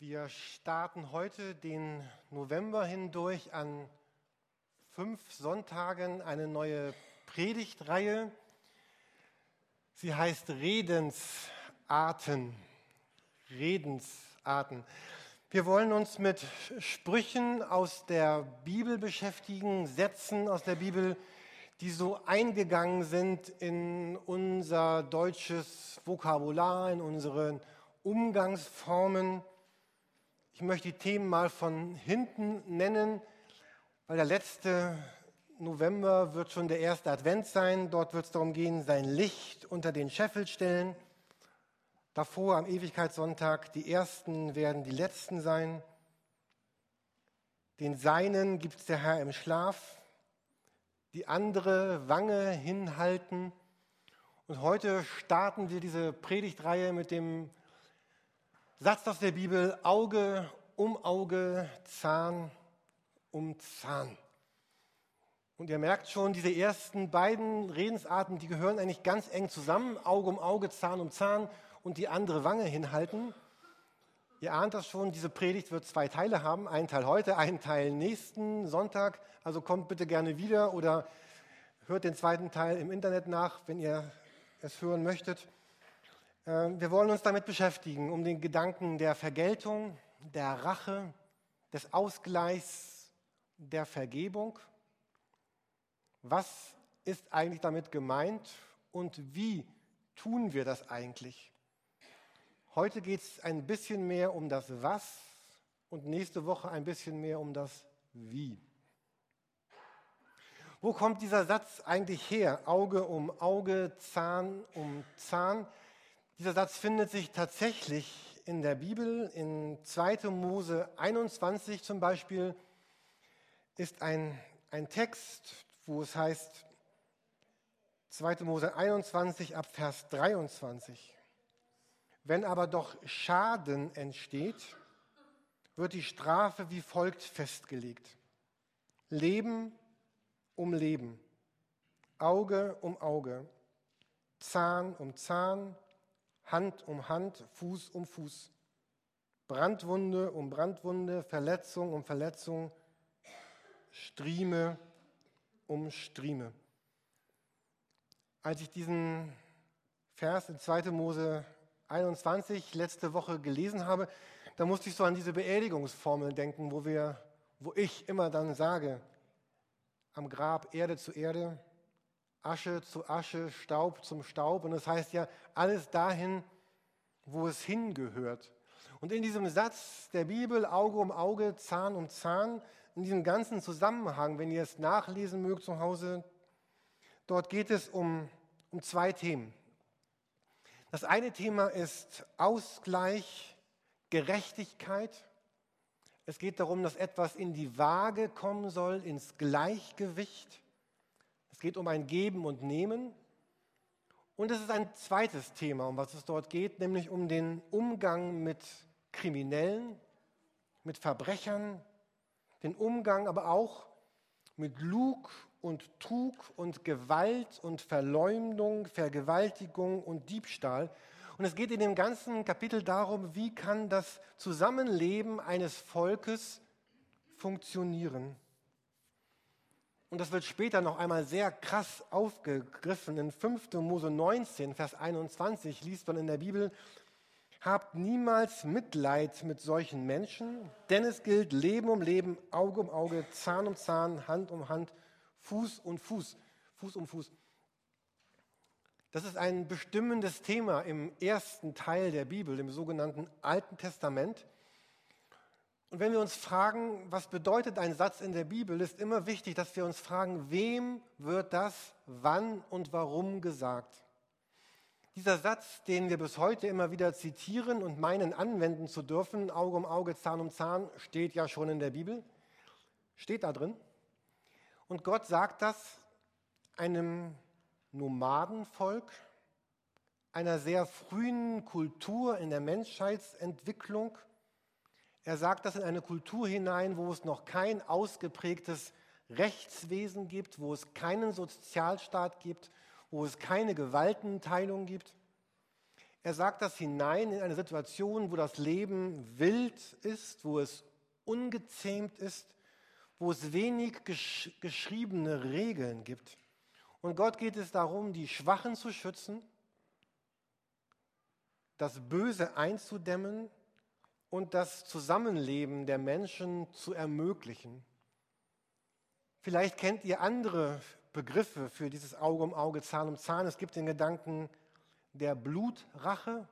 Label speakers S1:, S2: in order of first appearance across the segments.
S1: Wir starten heute den November hindurch an fünf Sonntagen eine neue Predigtreihe. Sie heißt Redensarten. Redensarten. Wir wollen uns mit Sprüchen aus der Bibel beschäftigen, Sätzen aus der Bibel, die so eingegangen sind in unser deutsches Vokabular, in unsere Umgangsformen. Ich möchte die Themen mal von hinten nennen, weil der letzte November wird schon der erste Advent sein. Dort wird es darum gehen, sein Licht unter den Scheffel stellen. Davor am Ewigkeitssonntag, die Ersten werden die Letzten sein. Den Seinen gibt es der Herr im Schlaf. Die andere Wange hinhalten. Und heute starten wir diese Predigtreihe mit dem Satz aus der Bibel, Auge um Auge, Zahn um Zahn. Und ihr merkt schon, diese ersten beiden Redensarten, die gehören eigentlich ganz eng zusammen. Auge um Auge, Zahn um Zahn und die andere Wange hinhalten. Ihr ahnt das schon, diese Predigt wird zwei Teile haben. Einen Teil heute, einen Teil nächsten Sonntag. Also kommt bitte gerne wieder oder hört den zweiten Teil im Internet nach, wenn ihr es hören möchtet. Ähm, wir wollen uns damit beschäftigen, um den Gedanken der Vergeltung, der Rache, des Ausgleichs, der Vergebung. Was ist eigentlich damit gemeint und wie tun wir das eigentlich? Heute geht es ein bisschen mehr um das Was und nächste Woche ein bisschen mehr um das Wie. Wo kommt dieser Satz eigentlich her? Auge um Auge, Zahn um Zahn. Dieser Satz findet sich tatsächlich in der Bibel. In 2. Mose 21 zum Beispiel ist ein, ein Text, wo es heißt, 2. Mose 21 ab Vers 23. Wenn aber doch Schaden entsteht, wird die Strafe wie folgt festgelegt. Leben um Leben, Auge um Auge, Zahn um Zahn, Hand um Hand, Fuß um Fuß. Brandwunde um Brandwunde, Verletzung um Verletzung, Strieme um Strieme. Als ich diesen Vers in 2. Mose 21 letzte Woche gelesen habe, da musste ich so an diese Beerdigungsformel denken, wo, wir, wo ich immer dann sage, am Grab Erde zu Erde, Asche zu Asche, Staub zum Staub. Und das heißt ja, alles dahin, wo es hingehört. Und in diesem Satz der Bibel, Auge um Auge, Zahn um Zahn, in diesem ganzen Zusammenhang, wenn ihr es nachlesen mögt zu Hause, dort geht es um, um zwei Themen. Das eine Thema ist Ausgleich, Gerechtigkeit. Es geht darum, dass etwas in die Waage kommen soll, ins Gleichgewicht. Es geht um ein Geben und Nehmen. Und es ist ein zweites Thema, um was es dort geht, nämlich um den Umgang mit Kriminellen, mit Verbrechern, den Umgang aber auch mit Lug und Trug und Gewalt und Verleumdung, Vergewaltigung und Diebstahl. Und es geht in dem ganzen Kapitel darum, wie kann das Zusammenleben eines Volkes funktionieren. Und das wird später noch einmal sehr krass aufgegriffen. In 5. Mose 19, Vers 21 liest man in der Bibel, Habt niemals Mitleid mit solchen Menschen, denn es gilt Leben um Leben, Auge um Auge, Zahn um Zahn, Hand um Hand, Fuß um Fuß, Fuß um Fuß. Das ist ein bestimmendes Thema im ersten Teil der Bibel, im sogenannten Alten Testament. Und wenn wir uns fragen, was bedeutet ein Satz in der Bibel, ist immer wichtig, dass wir uns fragen, wem wird das wann und warum gesagt? Dieser Satz, den wir bis heute immer wieder zitieren und meinen anwenden zu dürfen, Auge um Auge, Zahn um Zahn, steht ja schon in der Bibel, steht da drin. Und Gott sagt das einem Nomadenvolk, einer sehr frühen Kultur in der Menschheitsentwicklung, er sagt das in eine Kultur hinein, wo es noch kein ausgeprägtes Rechtswesen gibt, wo es keinen Sozialstaat gibt, wo es keine Gewaltenteilung gibt. Er sagt das hinein in eine Situation, wo das Leben wild ist, wo es ungezähmt ist, wo es wenig gesch geschriebene Regeln gibt. Und Gott geht es darum, die Schwachen zu schützen, das Böse einzudämmen und das Zusammenleben der Menschen zu ermöglichen. Vielleicht kennt ihr andere Begriffe für dieses Auge um Auge, Zahn um Zahn. Es gibt den Gedanken der Blutrache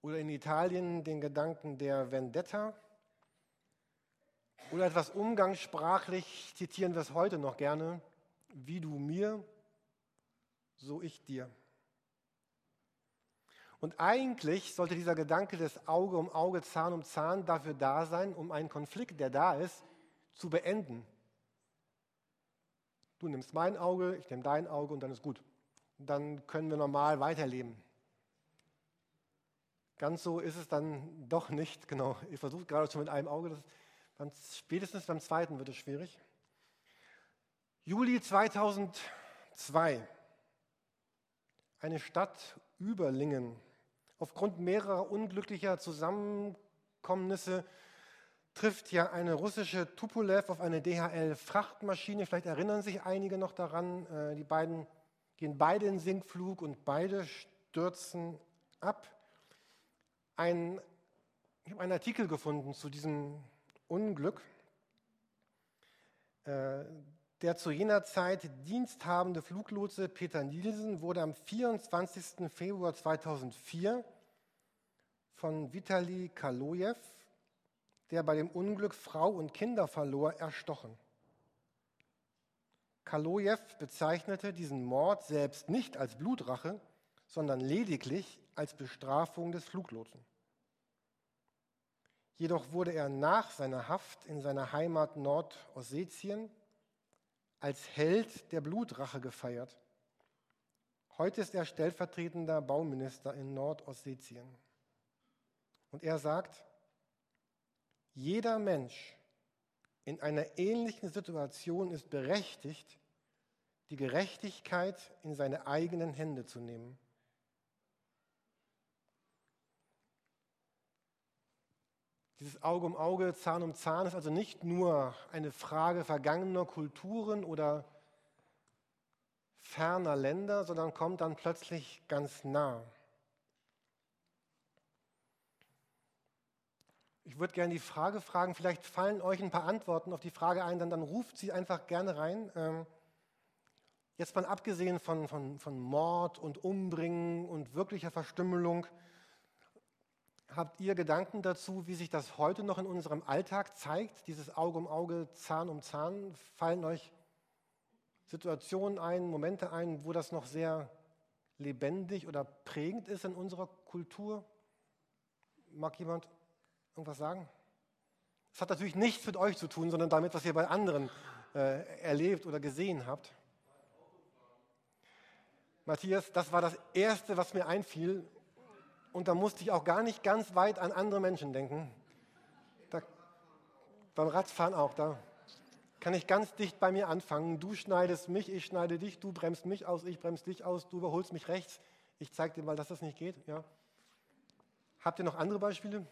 S1: oder in Italien den Gedanken der Vendetta. Oder etwas umgangssprachlich zitieren wir es heute noch gerne, wie du mir, so ich dir. Und eigentlich sollte dieser Gedanke des Auge um Auge, Zahn um Zahn dafür da sein, um einen Konflikt, der da ist, zu beenden. Du nimmst mein Auge, ich nehme dein Auge und dann ist gut. Dann können wir normal weiterleben. Ganz so ist es dann doch nicht. Genau, ihr versucht gerade schon mit einem Auge. Das, dann spätestens beim zweiten wird es schwierig. Juli 2002. Eine Stadt Überlingen Aufgrund mehrerer unglücklicher Zusammenkommnisse trifft ja eine russische Tupolev auf eine DHL-Frachtmaschine. Vielleicht erinnern sich einige noch daran. Äh, die beiden gehen beide in Sinkflug und beide stürzen ab. Ein, ich habe einen Artikel gefunden zu diesem Unglück. Der zu jener Zeit diensthabende Fluglotse Peter Nielsen wurde am 24. Februar 2004 von Vitali Kalojew, der bei dem Unglück Frau und Kinder verlor, erstochen. Kalojew bezeichnete diesen Mord selbst nicht als Blutrache, sondern lediglich als Bestrafung des Fluglotsen. Jedoch wurde er nach seiner Haft in seiner Heimat Nordossetien als Held der Blutrache gefeiert. Heute ist er stellvertretender Bauminister in Nordossetien. Und er sagt, jeder Mensch in einer ähnlichen Situation ist berechtigt, die Gerechtigkeit in seine eigenen Hände zu nehmen. Dieses Auge um Auge, Zahn um Zahn ist also nicht nur eine Frage vergangener Kulturen oder ferner Länder, sondern kommt dann plötzlich ganz nah. Ich würde gerne die Frage fragen, vielleicht fallen euch ein paar Antworten auf die Frage ein, dann, dann ruft sie einfach gerne rein. Ähm, jetzt mal abgesehen von, von, von Mord und Umbringen und wirklicher Verstümmelung, Habt ihr Gedanken dazu, wie sich das heute noch in unserem Alltag zeigt, dieses Auge um Auge, Zahn um Zahn? Fallen euch Situationen ein, Momente ein, wo das noch sehr lebendig oder prägend ist in unserer Kultur? Mag jemand irgendwas sagen? Es hat natürlich nichts mit euch zu tun, sondern damit, was ihr bei anderen äh, erlebt oder gesehen habt. Matthias, das war das Erste, was mir einfiel, und da musste ich auch gar nicht ganz weit an andere Menschen denken. Da, beim Radfahren auch, da kann ich ganz dicht bei mir anfangen. Du schneidest mich, ich schneide dich, du bremst mich aus, ich bremse dich aus, du überholst mich rechts. Ich zeige dir mal, dass das nicht geht. Ja. Habt ihr noch andere Beispiele?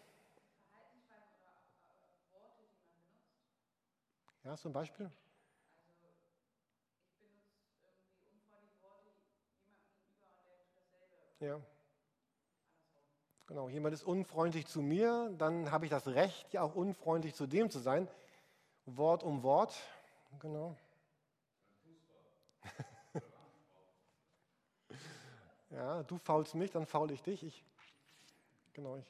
S1: Ja, so ein Beispiel? Ja. Genau, jemand ist unfreundlich zu mir, dann habe ich das Recht, ja auch unfreundlich zu dem zu sein. Wort um Wort. Genau. ja, du faulst mich, dann faul ich dich. Ich, genau, ich,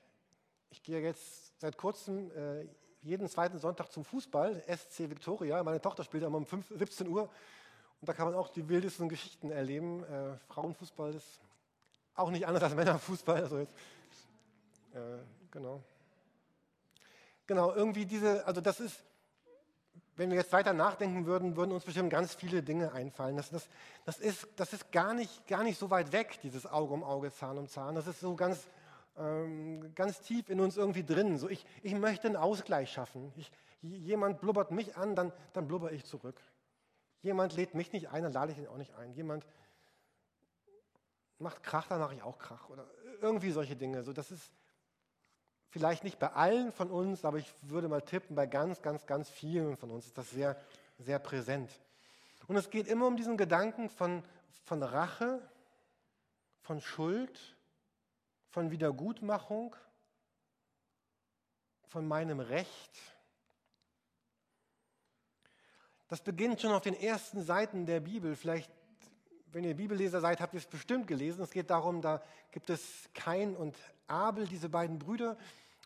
S1: ich gehe jetzt seit kurzem äh, jeden zweiten Sonntag zum Fußball, SC Victoria. Meine Tochter spielt immer um 5, 17 Uhr. Und da kann man auch die wildesten Geschichten erleben. Äh, Frauenfußball ist auch nicht anders als Männerfußball. Also jetzt äh, genau. Genau, irgendwie diese, also das ist, wenn wir jetzt weiter nachdenken würden, würden uns bestimmt ganz viele Dinge einfallen. Das, das, das, ist, das ist gar nicht, gar nicht so weit weg, dieses Auge um Auge, Zahn um Zahn. Das ist so ganz, ähm, ganz tief in uns irgendwie drin. So, ich, ich möchte einen Ausgleich schaffen. Ich, jemand blubbert mich an, dann, dann blubber ich zurück. Jemand lädt mich nicht ein, dann lade ich ihn auch nicht ein. Jemand macht Krach, dann mache ich auch Krach. Oder irgendwie solche Dinge. So, das ist vielleicht nicht bei allen von uns, aber ich würde mal tippen, bei ganz, ganz, ganz vielen von uns ist das sehr, sehr präsent. Und es geht immer um diesen Gedanken von, von Rache, von Schuld, von Wiedergutmachung, von meinem Recht. Das beginnt schon auf den ersten Seiten der Bibel. Vielleicht, wenn ihr Bibelleser seid, habt ihr es bestimmt gelesen. Es geht darum, da gibt es Kain und Abel, diese beiden Brüder.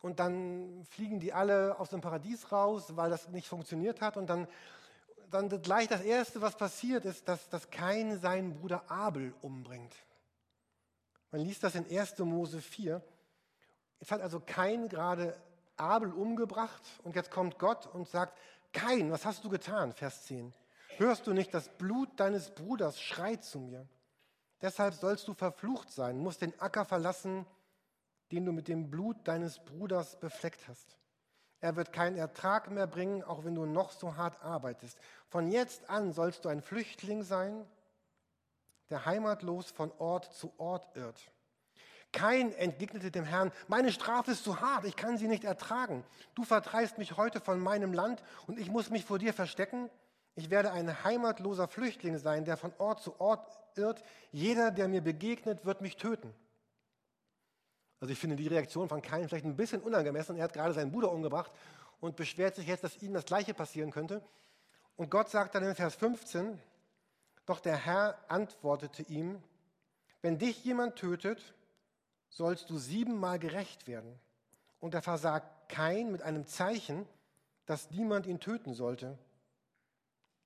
S1: Und dann fliegen die alle aus dem Paradies raus, weil das nicht funktioniert hat. Und dann, dann gleich das Erste, was passiert, ist, dass, dass Kain seinen Bruder Abel umbringt. Man liest das in 1. Mose 4. Jetzt hat also Kain gerade Abel umgebracht und jetzt kommt Gott und sagt, Kain, was hast du getan? Vers 10. Hörst du nicht, das Blut deines Bruders schreit zu mir? Deshalb sollst du verflucht sein, musst den Acker verlassen, den du mit dem Blut deines Bruders befleckt hast. Er wird keinen Ertrag mehr bringen, auch wenn du noch so hart arbeitest. Von jetzt an sollst du ein Flüchtling sein der heimatlos von Ort zu Ort irrt. Kein entgegnete dem Herrn, meine Strafe ist zu hart, ich kann sie nicht ertragen. Du vertreibst mich heute von meinem Land und ich muss mich vor dir verstecken. Ich werde ein heimatloser Flüchtling sein, der von Ort zu Ort irrt. Jeder, der mir begegnet, wird mich töten. Also ich finde die Reaktion von Kain vielleicht ein bisschen unangemessen. Er hat gerade seinen Bruder umgebracht und beschwert sich jetzt, dass ihm das Gleiche passieren könnte. Und Gott sagt dann in Vers 15, doch der Herr antwortete ihm, wenn dich jemand tötet, sollst du siebenmal gerecht werden. Und er versagt kein mit einem Zeichen, dass niemand ihn töten sollte.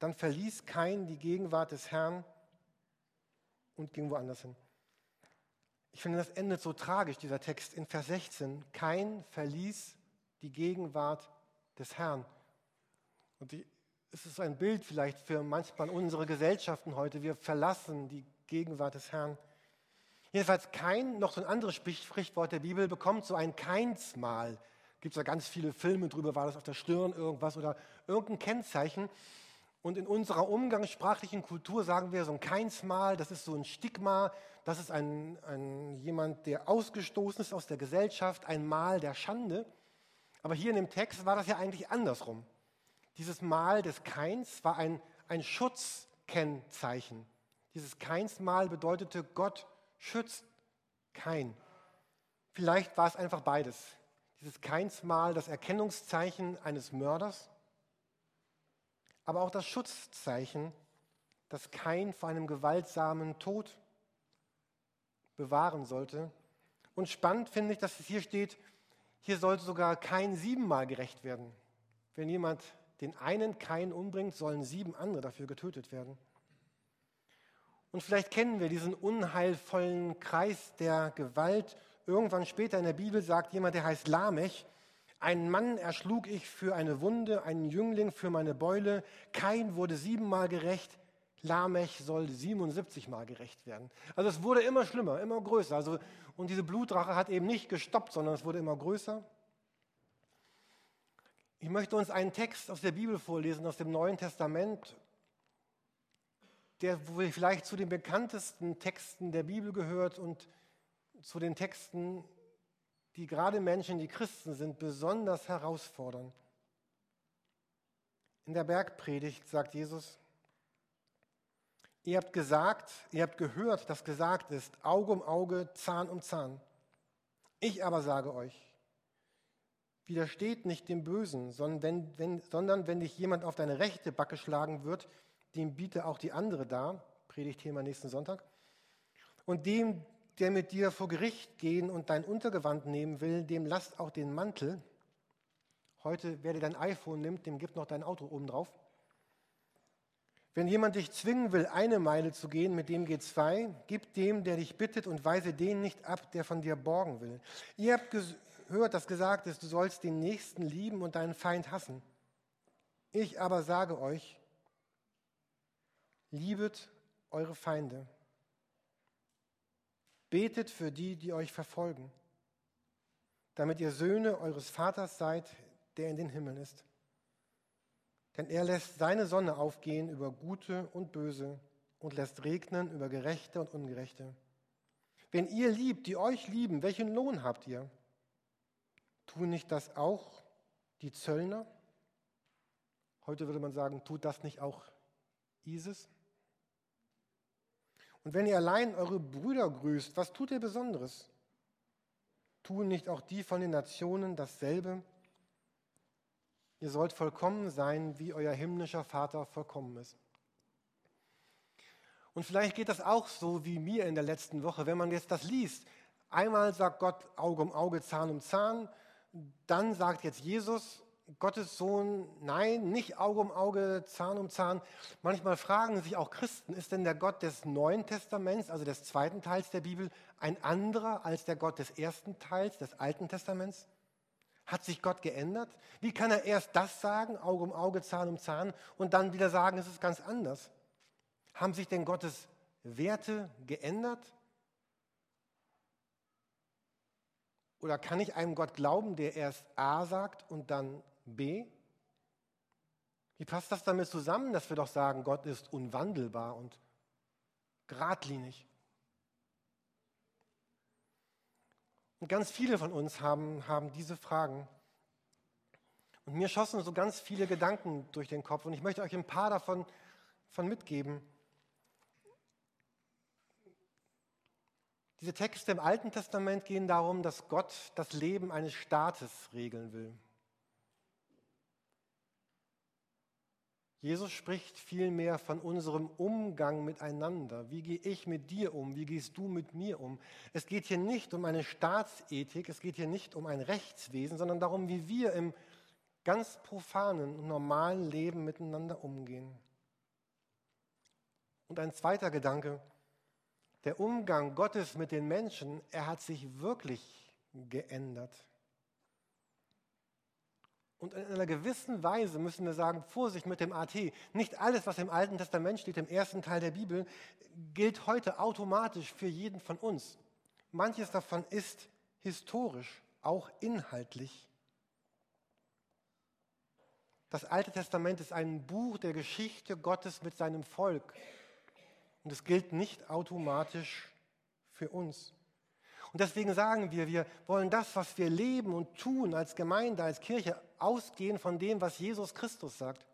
S1: Dann verließ kein die Gegenwart des Herrn und ging woanders hin. Ich finde, das endet so tragisch, dieser Text in Vers 16. Kein verließ die Gegenwart des Herrn. Und die es ist ein Bild vielleicht für manchmal unsere Gesellschaften heute. Wir verlassen die Gegenwart des Herrn. Jedenfalls kein, noch so ein anderes Sprichwort der Bibel, bekommt so ein Keinsmal. Gibt es ja ganz viele Filme drüber, war das auf der Stirn irgendwas oder irgendein Kennzeichen. Und in unserer umgangssprachlichen Kultur sagen wir so ein Keinsmal, das ist so ein Stigma, das ist ein, ein, jemand, der ausgestoßen ist aus der Gesellschaft, ein Mal der Schande. Aber hier in dem Text war das ja eigentlich andersrum. Dieses Mal des Keins war ein, ein Schutzkennzeichen. Dieses Keinsmal bedeutete, Gott schützt kein. Vielleicht war es einfach beides. Dieses Keinsmal, das Erkennungszeichen eines Mörders, aber auch das Schutzzeichen, das kein vor einem gewaltsamen Tod bewahren sollte. Und spannend finde ich, dass es hier steht, hier sollte sogar kein siebenmal gerecht werden. Wenn jemand den einen Kain umbringt, sollen sieben andere dafür getötet werden. Und vielleicht kennen wir diesen unheilvollen Kreis der Gewalt. Irgendwann später in der Bibel sagt jemand, der heißt Lamech, einen Mann erschlug ich für eine Wunde, einen Jüngling für meine Beule. Kain wurde siebenmal gerecht, Lamech soll 77 Mal gerecht werden. Also es wurde immer schlimmer, immer größer. Also, und diese Blutrache hat eben nicht gestoppt, sondern es wurde immer größer. Ich möchte uns einen Text aus der Bibel vorlesen, aus dem Neuen Testament, der vielleicht zu den bekanntesten Texten der Bibel gehört und zu den Texten, die gerade Menschen, die Christen sind, besonders herausfordern. In der Bergpredigt sagt Jesus, ihr habt gesagt, ihr habt gehört, dass gesagt ist, Auge um Auge, Zahn um Zahn. Ich aber sage euch, Widersteht nicht dem Bösen, sondern wenn, wenn, sondern wenn dich jemand auf deine rechte Backe schlagen wird, dem biete auch die andere dar. Predigtthema nächsten Sonntag. Und dem, der mit dir vor Gericht gehen und dein Untergewand nehmen will, dem lasst auch den Mantel. Heute, wer dir dein iPhone nimmt, dem gibt noch dein Auto oben drauf. Wenn jemand dich zwingen will, eine Meile zu gehen, mit dem geht zwei, gib dem, der dich bittet, und weise den nicht ab, der von dir borgen will. Ihr habt hört, dass gesagt ist, du sollst den Nächsten lieben und deinen Feind hassen. Ich aber sage euch, liebet eure Feinde. Betet für die, die euch verfolgen, damit ihr Söhne eures Vaters seid, der in den Himmeln ist. Denn er lässt seine Sonne aufgehen über Gute und Böse und lässt regnen über Gerechte und Ungerechte. Wenn ihr liebt, die euch lieben, welchen Lohn habt ihr? Tun nicht das auch die Zöllner? Heute würde man sagen, tut das nicht auch ISIS? Und wenn ihr allein eure Brüder grüßt, was tut ihr Besonderes? Tun nicht auch die von den Nationen dasselbe? Ihr sollt vollkommen sein, wie euer himmlischer Vater vollkommen ist. Und vielleicht geht das auch so wie mir in der letzten Woche, wenn man jetzt das liest. Einmal sagt Gott Auge um Auge, Zahn um Zahn. Dann sagt jetzt Jesus, Gottes Sohn, nein, nicht Auge um Auge, Zahn um Zahn. Manchmal fragen sich auch Christen, ist denn der Gott des Neuen Testaments, also des zweiten Teils der Bibel, ein anderer als der Gott des ersten Teils, des Alten Testaments? Hat sich Gott geändert? Wie kann er erst das sagen, Auge um Auge, Zahn um Zahn, und dann wieder sagen, es ist ganz anders? Haben sich denn Gottes Werte geändert? Oder kann ich einem Gott glauben, der erst A sagt und dann B? Wie passt das damit zusammen, dass wir doch sagen, Gott ist unwandelbar und geradlinig? Und ganz viele von uns haben, haben diese Fragen. Und mir schossen so ganz viele Gedanken durch den Kopf und ich möchte euch ein paar davon von mitgeben. Diese Texte im Alten Testament gehen darum, dass Gott das Leben eines Staates regeln will. Jesus spricht vielmehr von unserem Umgang miteinander. Wie gehe ich mit dir um? Wie gehst du mit mir um? Es geht hier nicht um eine Staatsethik, es geht hier nicht um ein Rechtswesen, sondern darum, wie wir im ganz profanen und normalen Leben miteinander umgehen. Und ein zweiter Gedanke, der Umgang Gottes mit den Menschen, er hat sich wirklich geändert. Und in einer gewissen Weise müssen wir sagen, Vorsicht mit dem AT. Nicht alles, was im Alten Testament steht, im ersten Teil der Bibel, gilt heute automatisch für jeden von uns. Manches davon ist historisch, auch inhaltlich. Das Alte Testament ist ein Buch der Geschichte Gottes mit seinem Volk. Und es gilt nicht automatisch für uns. Und deswegen sagen wir, wir wollen das, was wir leben und tun als Gemeinde, als Kirche, ausgehen von dem, was Jesus Christus sagt.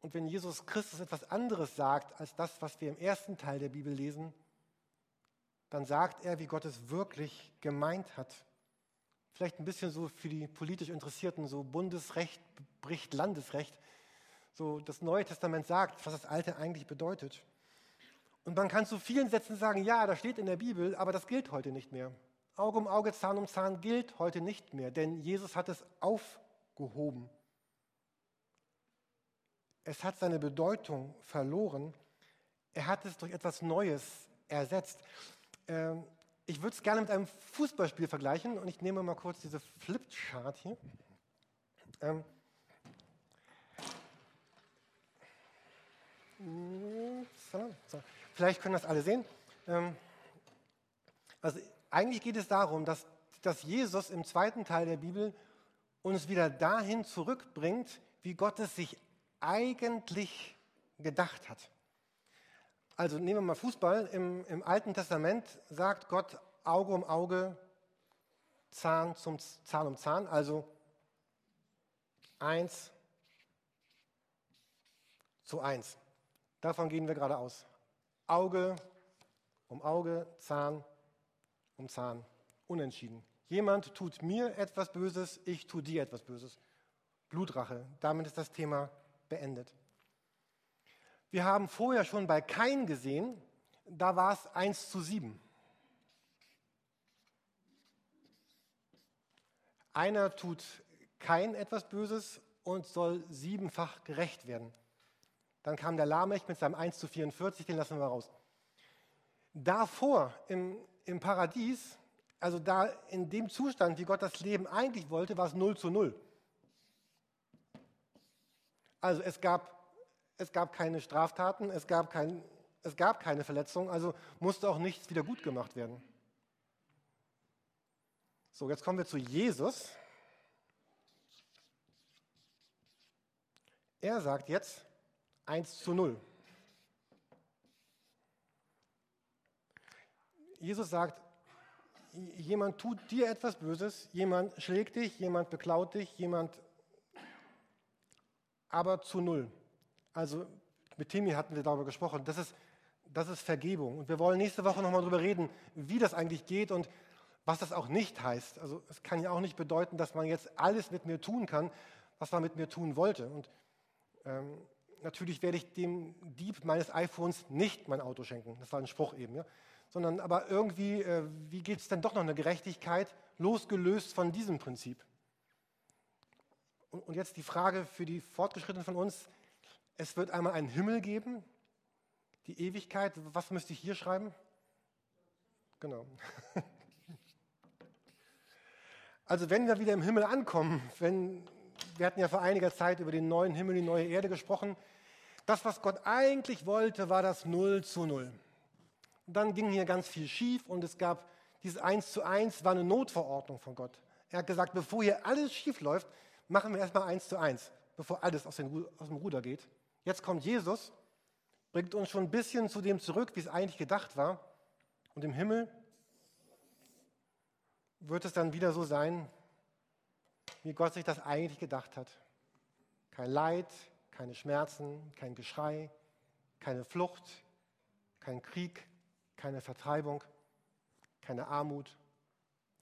S1: Und wenn Jesus Christus etwas anderes sagt als das, was wir im ersten Teil der Bibel lesen, dann sagt er, wie Gott es wirklich gemeint hat. Vielleicht ein bisschen so für die politisch Interessierten, so Bundesrecht bricht Landesrecht so das Neue Testament sagt, was das Alte eigentlich bedeutet. Und man kann zu vielen Sätzen sagen, ja, das steht in der Bibel, aber das gilt heute nicht mehr. Auge um Auge, Zahn um Zahn gilt heute nicht mehr, denn Jesus hat es aufgehoben. Es hat seine Bedeutung verloren. Er hat es durch etwas Neues ersetzt. Ähm, ich würde es gerne mit einem Fußballspiel vergleichen und ich nehme mal kurz diese Flipchart hier. Ähm, So, vielleicht können das alle sehen. Ähm, also eigentlich geht es darum, dass, dass Jesus im zweiten Teil der Bibel uns wieder dahin zurückbringt, wie Gott es sich eigentlich gedacht hat. Also nehmen wir mal Fußball. Im, Im, Alten Testament sagt Gott Auge um Auge, Zahn, zum, Zahn um Zahn. Also eins zu eins. Davon gehen wir gerade aus. Auge um Auge, Zahn um Zahn. Unentschieden. Jemand tut mir etwas Böses, ich tue dir etwas Böses. Blutrache. Damit ist das Thema beendet. Wir haben vorher schon bei Kain gesehen, da war es 1 zu 7. Einer tut kein etwas Böses und soll siebenfach gerecht werden. Dann kam der Lamech mit seinem 1 zu 44, den lassen wir raus. Davor im, im Paradies, also da in dem Zustand, wie Gott das Leben eigentlich wollte, war es 0 zu 0. Also es gab, es gab keine Straftaten, es gab, kein, es gab keine Verletzungen, also musste auch nichts wieder gut gemacht werden. So, jetzt kommen wir zu Jesus. Er sagt jetzt, 1 zu 0. Jesus sagt, jemand tut dir etwas Böses, jemand schlägt dich, jemand beklaut dich, jemand aber zu null. Also mit Timmy hatten wir darüber gesprochen. Das ist, das ist Vergebung. Und wir wollen nächste Woche nochmal darüber reden, wie das eigentlich geht und was das auch nicht heißt. Also es kann ja auch nicht bedeuten, dass man jetzt alles mit mir tun kann, was man mit mir tun wollte. Und ähm, natürlich werde ich dem Dieb meines iPhones nicht mein Auto schenken. Das war ein Spruch eben. Ja? Sondern aber irgendwie, äh, wie gibt es denn doch noch eine Gerechtigkeit, losgelöst von diesem Prinzip? Und, und jetzt die Frage für die Fortgeschrittenen von uns. Es wird einmal einen Himmel geben, die Ewigkeit. Was müsste ich hier schreiben? Genau. Also wenn wir wieder im Himmel ankommen, wenn, wir hatten ja vor einiger Zeit über den neuen Himmel, die neue Erde gesprochen, das, was Gott eigentlich wollte, war das Null zu Null. Und dann ging hier ganz viel schief und es gab dieses Eins zu Eins, war eine Notverordnung von Gott. Er hat gesagt, bevor hier alles schief läuft, machen wir erstmal Eins zu Eins, bevor alles aus, aus dem Ruder geht. Jetzt kommt Jesus, bringt uns schon ein bisschen zu dem zurück, wie es eigentlich gedacht war. Und im Himmel wird es dann wieder so sein, wie Gott sich das eigentlich gedacht hat. Kein Leid, keine Schmerzen, kein Geschrei, keine Flucht, kein Krieg, keine Vertreibung, keine Armut,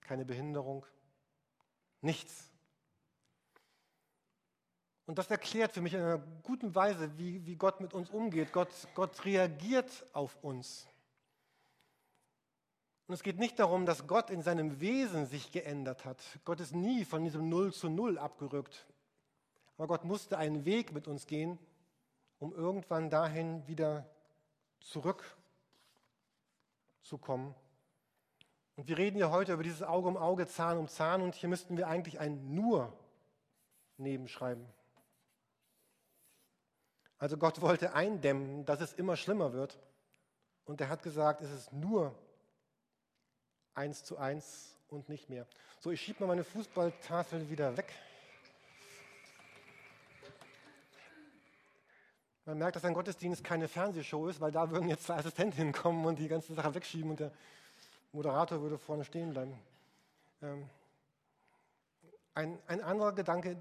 S1: keine Behinderung, nichts. Und das erklärt für mich in einer guten Weise, wie, wie Gott mit uns umgeht. Gott, Gott reagiert auf uns. Und es geht nicht darum, dass Gott in seinem Wesen sich geändert hat. Gott ist nie von diesem Null zu Null abgerückt. Aber Gott musste einen Weg mit uns gehen, um irgendwann dahin wieder zurückzukommen. Und wir reden ja heute über dieses Auge um Auge, Zahn um Zahn und hier müssten wir eigentlich ein Nur nebenschreiben. Also Gott wollte eindämmen, dass es immer schlimmer wird. Und er hat gesagt, es ist nur eins zu eins und nicht mehr. So, ich schiebe mal meine Fußballtafel wieder weg. Man merkt, dass ein Gottesdienst keine Fernsehshow ist, weil da würden jetzt zwei Assistenten kommen und die ganze Sache wegschieben und der Moderator würde vorne stehen bleiben. Ähm, ein, ein anderer Gedanke,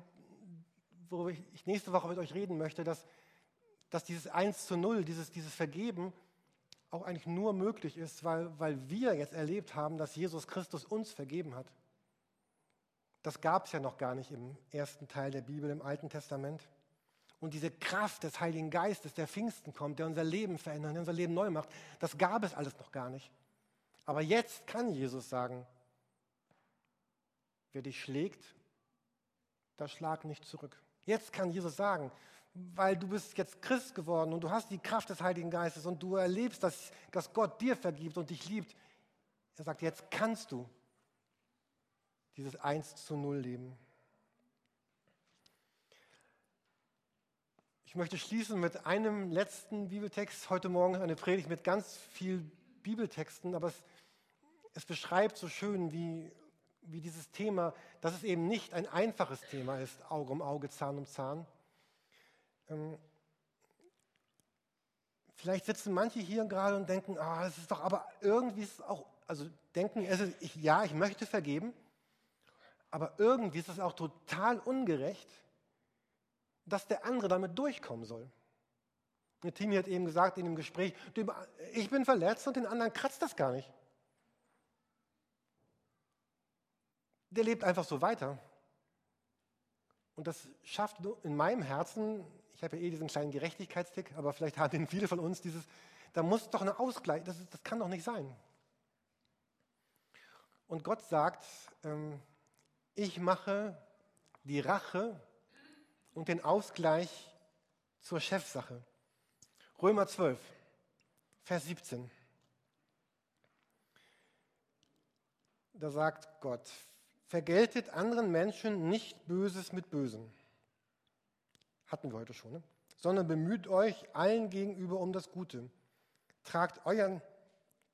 S1: worüber ich nächste Woche mit euch reden möchte, dass, dass dieses 1 zu 0, dieses, dieses Vergeben, auch eigentlich nur möglich ist, weil, weil wir jetzt erlebt haben, dass Jesus Christus uns vergeben hat. Das gab es ja noch gar nicht im ersten Teil der Bibel, im Alten Testament. Und diese Kraft des Heiligen Geistes, der Pfingsten kommt, der unser Leben verändert, der unser Leben neu macht, das gab es alles noch gar nicht. Aber jetzt kann Jesus sagen, wer dich schlägt, da schlag nicht zurück. Jetzt kann Jesus sagen, weil du bist jetzt Christ geworden und du hast die Kraft des Heiligen Geistes und du erlebst, dass, dass Gott dir vergibt und dich liebt. Er sagt, jetzt kannst du dieses 1 zu 0 leben. Ich möchte schließen mit einem letzten Bibeltext. Heute Morgen eine Predigt mit ganz viel Bibeltexten, aber es, es beschreibt so schön, wie, wie dieses Thema, dass es eben nicht ein einfaches Thema ist, Auge um Auge, Zahn um Zahn, ähm, vielleicht sitzen manche hier gerade und denken, ah, es ist doch aber irgendwie ist es auch, also denken, es ist, ich, ja, ich möchte vergeben, aber irgendwie ist es auch total ungerecht, dass der andere damit durchkommen soll. Der Timi hat eben gesagt in dem Gespräch, ich bin verletzt und den anderen kratzt das gar nicht. Der lebt einfach so weiter. Und das schafft in meinem Herzen ich habe ja eh diesen kleinen Gerechtigkeitstick, aber vielleicht haben viele von uns dieses, da muss doch eine Ausgleich, das, das kann doch nicht sein. Und Gott sagt, ähm, ich mache die Rache und den Ausgleich zur Chefsache. Römer 12, Vers 17. Da sagt Gott, vergeltet anderen Menschen nicht Böses mit Bösem hatten wir heute schon, ne? sondern bemüht euch allen gegenüber um das Gute. Tragt euren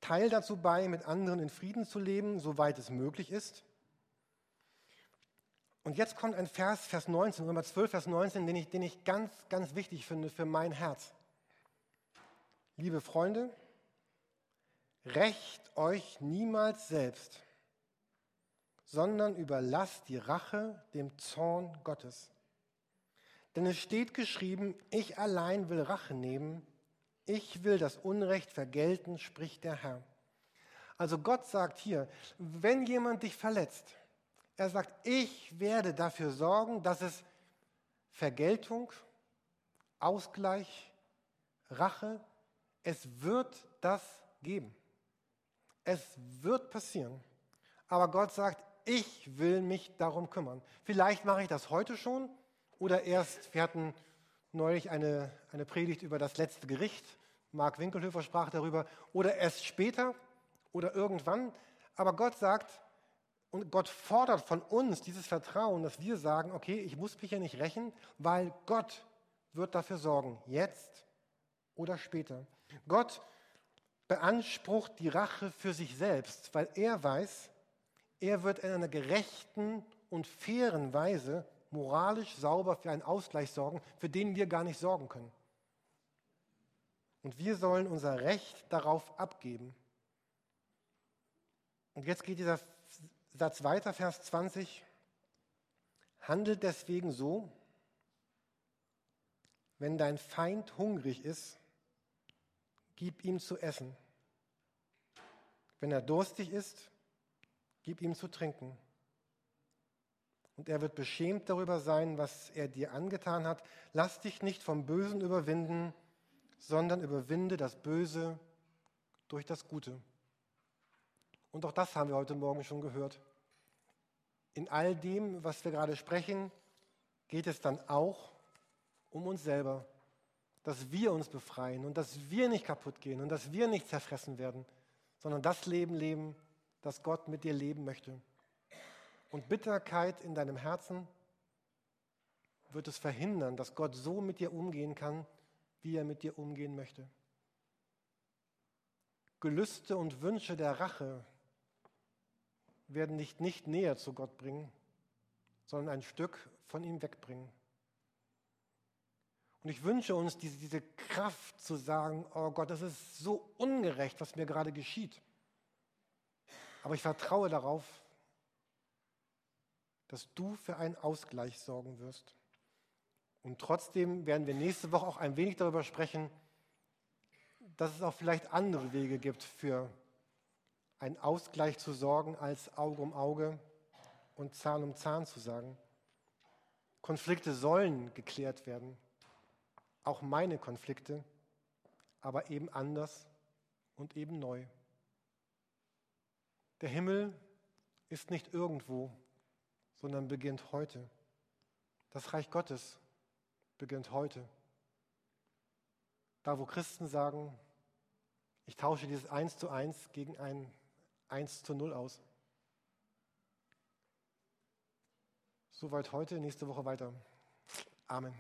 S1: Teil dazu bei, mit anderen in Frieden zu leben, soweit es möglich ist. Und jetzt kommt ein Vers, Vers 19, Römer 12, Vers 19, den ich, den ich ganz, ganz wichtig finde für mein Herz. Liebe Freunde, Rächt euch niemals selbst, sondern überlasst die Rache dem Zorn Gottes. Denn es steht geschrieben, ich allein will Rache nehmen, ich will das Unrecht vergelten, spricht der Herr. Also Gott sagt hier, wenn jemand dich verletzt, er sagt, ich werde dafür sorgen, dass es Vergeltung, Ausgleich, Rache, es wird das geben. Es wird passieren. Aber Gott sagt, ich will mich darum kümmern. Vielleicht mache ich das heute schon oder erst, wir hatten neulich eine, eine Predigt über das letzte Gericht. Mark Winkelhöfer sprach darüber. Oder erst später oder irgendwann. Aber Gott sagt, und Gott fordert von uns dieses Vertrauen, dass wir sagen, okay, ich muss mich ja nicht rächen, weil Gott wird dafür sorgen, jetzt oder später. Gott beansprucht die Rache für sich selbst, weil er weiß, er wird in einer gerechten und fairen Weise moralisch sauber für einen Ausgleich sorgen, für den wir gar nicht sorgen können. Und wir sollen unser Recht darauf abgeben. Und jetzt geht dieser Satz weiter, Vers 20. Handelt deswegen so, wenn dein Feind hungrig ist, gib ihm zu essen. Wenn er durstig ist, gib ihm zu trinken. Und er wird beschämt darüber sein, was er dir angetan hat. Lass dich nicht vom Bösen überwinden, sondern überwinde das Böse durch das Gute. Und auch das haben wir heute Morgen schon gehört. In all dem, was wir gerade sprechen, geht es dann auch um uns selber, dass wir uns befreien und dass wir nicht kaputt gehen und dass wir nicht zerfressen werden, sondern das Leben leben, das Gott mit dir leben möchte. Und Bitterkeit in deinem Herzen wird es verhindern, dass Gott so mit dir umgehen kann, wie er mit dir umgehen möchte. Gelüste und Wünsche der Rache werden dich nicht näher zu Gott bringen, sondern ein Stück von ihm wegbringen. Und ich wünsche uns diese, diese Kraft zu sagen, oh Gott, das ist so ungerecht, was mir gerade geschieht. Aber ich vertraue darauf, dass du für einen Ausgleich sorgen wirst. Und trotzdem werden wir nächste Woche auch ein wenig darüber sprechen, dass es auch vielleicht andere Wege gibt, für einen Ausgleich zu sorgen, als Auge um Auge und Zahn um Zahn zu sagen. Konflikte sollen geklärt werden auch meine Konflikte, aber eben anders und eben neu. Der Himmel ist nicht irgendwo, sondern beginnt heute. Das Reich Gottes beginnt heute. Da, wo Christen sagen, ich tausche dieses Eins zu Eins gegen ein Eins zu Null aus. Soweit heute, nächste Woche weiter. Amen.